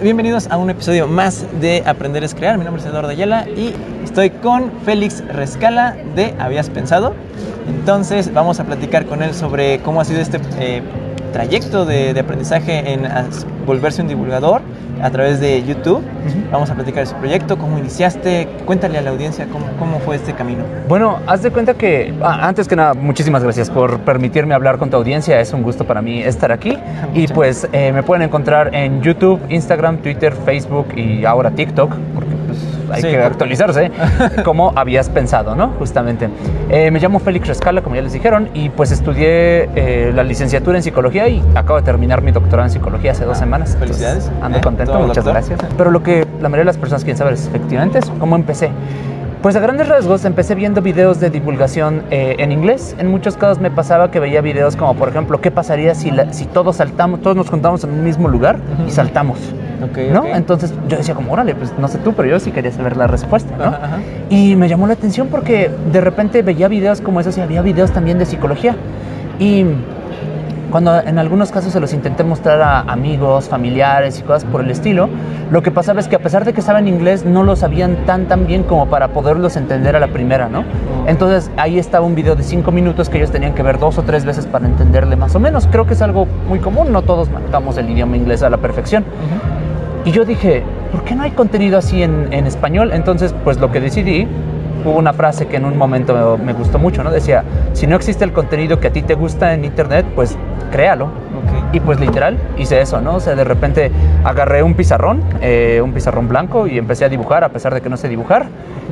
Bienvenidos a un episodio más de Aprender es Crear. Mi nombre es Eduardo Ayala y estoy con Félix Rescala de Habías Pensado. Entonces vamos a platicar con él sobre cómo ha sido este eh, trayecto de, de aprendizaje en volverse un divulgador a través de YouTube. Vamos a platicar de su proyecto, cómo iniciaste, cuéntale a la audiencia cómo, cómo fue este camino. Bueno, haz de cuenta que, ah, antes que nada, muchísimas gracias por permitirme hablar con tu audiencia. Es un gusto para mí estar aquí. Y pues eh, me pueden encontrar en YouTube, Instagram, Twitter, Facebook y ahora TikTok, porque hay Sí, que actualizarse, como habías pensado, ¿no? Justamente. Eh, me llamo Félix Rescala, como ya les dijeron, y pues estudié eh, la licenciatura en psicología y acabo de terminar mi doctorado en psicología hace dos Ah, semanas. felicidades. Entonces, ando Eh, contento, muchas gracias. Pero lo que la mayoría de las personas quieren saber es efectivamente es cómo empecé. Pues a grandes rasgos empecé viendo videos de divulgación eh, en inglés. En muchos casos me pasaba que veía videos como, por ejemplo, ¿qué pasaría si, la- si todos saltamos, todos nos juntamos en un mismo lugar y saltamos? ¿No? Entonces yo decía como, órale, pues no sé tú, pero yo sí quería saber la respuesta, ¿no? Ajá, ajá. Y me llamó la atención porque de repente veía videos como esos y había videos también de psicología. Y cuando en algunos casos se los intenté mostrar a amigos, familiares y cosas por el estilo, lo que pasaba es que a pesar de que saben inglés, no lo sabían tan tan bien como para poderlos entender a la primera, ¿no? Entonces ahí estaba un video de cinco minutos que ellos tenían que ver dos o tres veces para entenderle más o menos. Creo que es algo muy común, no todos manejamos el idioma inglés a la perfección. Y yo dije, ¿por qué no hay contenido así en, en español? Entonces, pues lo que decidí, hubo una frase que en un momento me, gustó mucho, ¿no? Decía, si no existe el contenido que a ti te gusta en internet, pues créalo. Y pues literal hice eso, ¿no? O sea, de repente agarré un pizarrón, eh, un pizarrón blanco y empecé a dibujar a pesar de que no sé dibujar.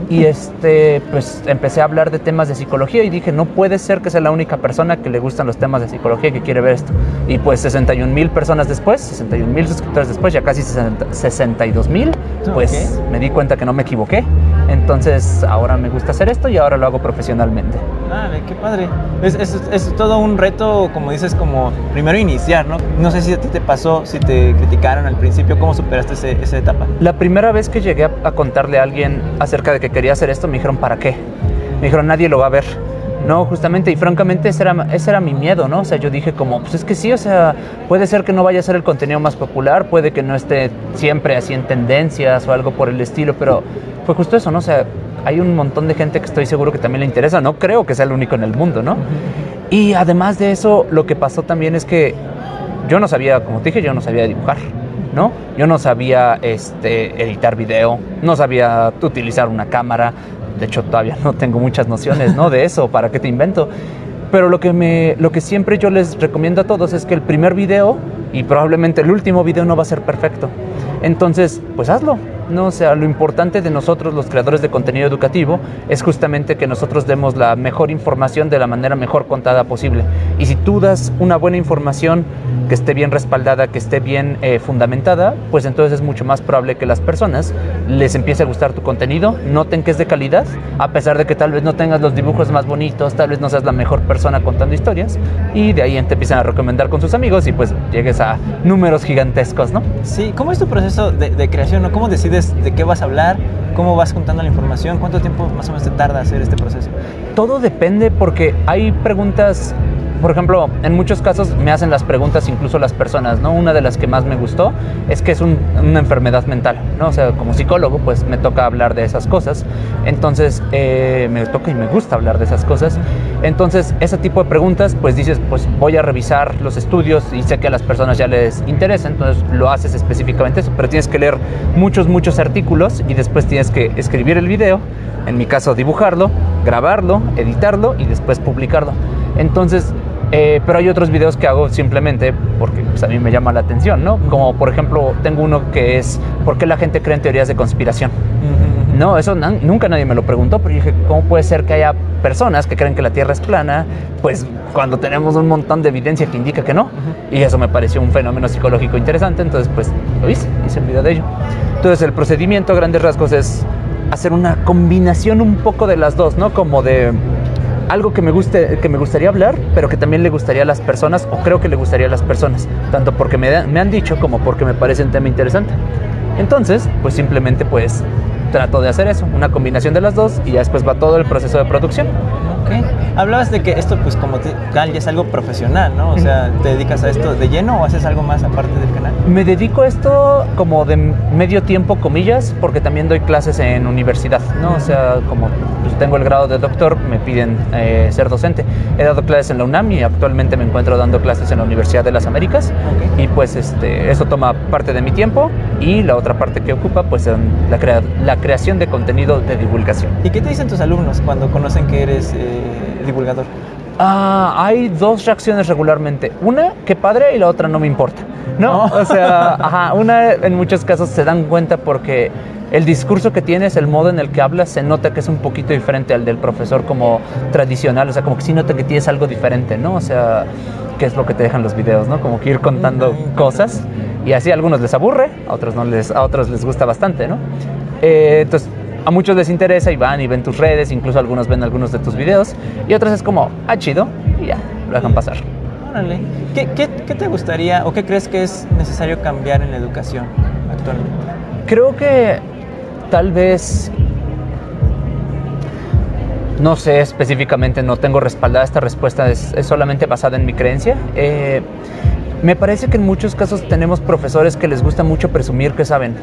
Y este, pues empecé a hablar de temas de psicología y dije, no puede ser que sea la única persona que le gustan los temas de psicología que quiere ver esto. Y pues 61 mil personas después, 61 mil suscriptores después, ya casi 60 62 mil, pues me di cuenta que no me equivoqué. Entonces ahora me gusta hacer esto y ahora lo hago profesionalmente. Vale, qué padre. Es, es, es todo un reto, como dices, como primero iniciar, ¿no? No sé si a ti te pasó, si te criticaron al principio, ¿cómo superaste ese- esa etapa? La primera vez que llegué a, a contarle a alguien acerca de que quería hacer esto, me dijeron, ¿para qué? Me dijeron, nadie lo va a ver. No, justamente, y francamente ese era, ese era mi miedo, ¿no? O sea, yo dije como, pues es que sí, o sea, puede ser que no vaya a ser el contenido más popular, puede que no esté siempre así en tendencias o algo por el estilo, pero fue justo eso, ¿no? O sea, hay un montón de gente que estoy seguro que también le interesa, no creo que sea el único en el mundo, ¿no? Y además de eso, lo que pasó también es que yo no sabía, como te dije, yo no sabía dibujar, ¿no? Yo no sabía este, editar video, no sabía utilizar una cámara, de hecho todavía no tengo muchas nociones, ¿no? De eso, ¿para qué te invento? Pero lo que, me, lo que siempre yo les recomiendo a todos es que el primer video y probablemente el último video no va a ser perfecto. Entonces, pues hazlo. No, o sea, lo importante de nosotros, los creadores de contenido educativo, es justamente que nosotros demos la mejor información de la manera mejor contada posible. Y si tú das una buena información que esté bien respaldada, que esté bien eh, fundamentada, pues entonces es mucho más probable que las personas les empiece a gustar tu contenido, noten que es de calidad, a pesar de que tal vez no tengas los dibujos más bonitos, tal vez no seas la mejor persona contando historias, y de ahí te empiezan a recomendar con sus amigos y pues llegues a números gigantescos, ¿no? Sí, ¿cómo es tu proceso de, de creación? ¿no? ¿Cómo decides de qué vas a hablar? ¿Cómo vas juntando la información? ¿Cuánto tiempo más o menos te tarda hacer este proceso? Todo depende porque hay preguntas, por ejemplo, en muchos casos me hacen las preguntas incluso las personas, ¿no? Una de las que más me gustó es que es un- una enfermedad mental, ¿no? O sea, como psicólogo, pues me toca hablar de esas cosas. Entonces, eh, me toca y me gusta hablar de esas cosas. Entonces, ese tipo de preguntas, pues dices, pues voy a revisar los estudios y sé que a las personas ya les interesa, entonces lo haces específicamente eso, pero tienes que leer muchos, muchos artículos y después tienes que escribir el video, en mi caso dibujarlo, grabarlo, editarlo y después publicarlo. Entonces, eh, pero hay otros videos que hago simplemente porque pues, a mí me llama la atención, ¿no? Como por ejemplo, tengo uno que es ¿por qué la gente cree en teorías de conspiración? No, eso na- nunca nadie me lo preguntó, pero dije, ¿cómo puede ser que haya personas que creen que la Tierra es plana? Pues cuando tenemos un montón de evidencia que indica que no. Y eso me pareció un fenómeno psicológico interesante, entonces pues lo hice, hice un video de ello. Entonces el procedimiento a grandes rasgos es hacer una combinación un poco de las dos, ¿no? Como de algo que me guste, que me gustaría hablar, pero que también le gustaría a las personas, o creo que le gustaría a las personas, tanto porque me, han dicho como porque me parece un tema interesante. Entonces, pues simplemente pues trato de hacer eso, una combinación de las dos y ya después va todo el proceso de producción. Ok. Hablabas de que esto, pues como tal, ya es algo profesional, ¿no? O sea, ¿te dedicas a esto de lleno o haces algo más aparte del canal? Me dedico a esto como de medio tiempo, comillas, porque también doy clases en universidad, ¿no? O sea, como tengo el grado de doctor, me piden eh, ser docente. He dado clases en la UNAM y actualmente me encuentro dando clases en la Universidad de las Américas. Y pues este, eso toma parte de mi tiempo y la otra parte que ocupa, pues la, la creación de contenido de divulgación. ¿Y qué te dicen tus alumnos cuando conocen que eres eh, divulgador? Ah, hay dos reacciones regularmente. Una, qué padre, y la otra, no me importa. ¿No? O sea, ajá, una en muchos casos se dan cuenta porque el discurso que tienes, el modo en el que hablas, se nota que es un poquito diferente al del profesor como tradicional. O sea, como que sí nota que tienes algo diferente, ¿no? O sea, qué es lo que te dejan los videos, ¿no? Como que ir contando cosas. Y así a algunos les aburre, a otros, no les, a otros les gusta bastante, ¿no? Eh, entonces, a muchos les interesa y van y ven tus redes, incluso algunos ven algunos de tus videos, y otros es como, ah, chido, y ya, lo dejan pasar. Órale. ¿Qué, qué, qué te gustaría o qué crees que es necesario cambiar en la educación actualmente? Creo que tal vez no sé específicamente, no tengo respaldada esta respuesta, es, es solamente basada en mi creencia. Eh, me parece que en muchos casos tenemos profesores que les gusta mucho presumir que saben.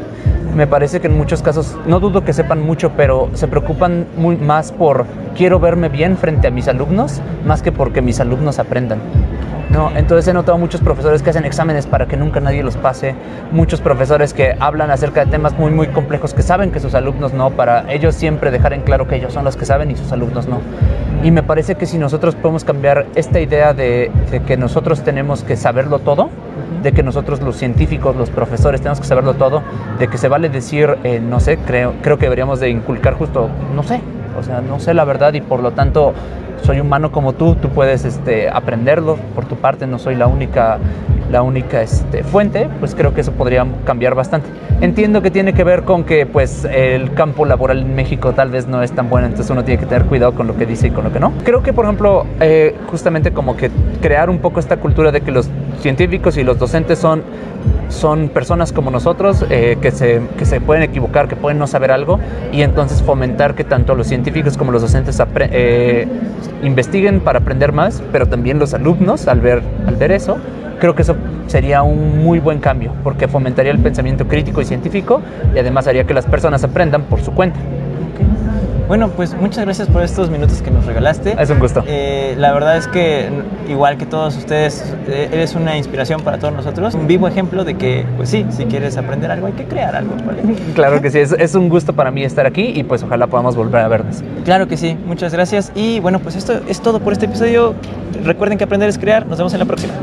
Me parece que en muchos casos, no dudo que sepan mucho, pero se preocupan muy más por quiero verme bien frente a mis alumnos, más que porque mis alumnos aprendan. No, entonces he notado muchos profesores que hacen exámenes para que nunca nadie los pase, muchos profesores que hablan acerca de temas muy muy complejos que saben que sus alumnos no, para ellos siempre dejar en claro que ellos son los que saben y sus alumnos no. Y me parece que si nosotros podemos cambiar esta idea de, que nosotros tenemos que saberlo todo, de que nosotros los científicos, los profesores tenemos que saberlo todo, de que se vale decir, eh, no sé, creo, creo que deberíamos de inculcar justo, no sé, o sea, no sé la verdad y por lo tanto soy humano como tú, tú puedes este, aprenderlo por tu parte, no soy la única, la única este, fuente, pues creo que eso podría cambiar bastante. Entiendo que tiene que ver con que pues el campo laboral en México tal vez no es tan bueno, entonces uno tiene que tener cuidado con lo que dice y con lo que no. Creo que por ejemplo, eh, justamente como que crear un poco esta cultura de que los científicos y los docentes son son personas como nosotros eh, que, se, que se pueden equivocar, que pueden no saber algo y entonces fomentar que tanto los científicos como los docentes eh, investiguen para aprender más, pero también los alumnos al ver, al ver eso, creo que eso sería un muy buen cambio porque fomentaría el pensamiento crítico y científico y además haría que las personas aprendan por su cuenta. Bueno, pues muchas gracias por estos minutos que nos regalaste. Es un gusto. Eh, la verdad es que, igual que todos ustedes, eh, eres una inspiración para todos nosotros. Un vivo ejemplo de que, pues sí, si quieres aprender algo, hay que crear algo. Claro que sí, es, es, un gusto para mí estar aquí y pues ojalá podamos volver a vernos. Claro que sí, muchas gracias. Y bueno, pues esto es todo por este episodio. Recuerden que aprender es crear. Nos vemos en la próxima.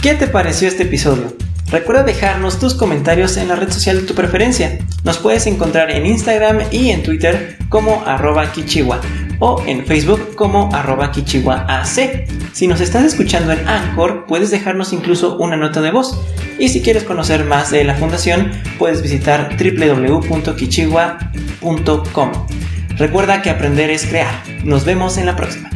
¿Qué te pareció este episodio? Recuerda dejarnos tus comentarios en la red social de tu preferencia. Nos puedes encontrar en Instagram y en Twitter como arroba kichiwa o en Facebook como arroba kichiwaac. Si nos estás escuchando en Anchor, puedes dejarnos incluso una nota de voz. Y si quieres conocer más de la fundación, puedes visitar www.kichiwa.com. Recuerda que aprender es crear. Nos vemos en la próxima.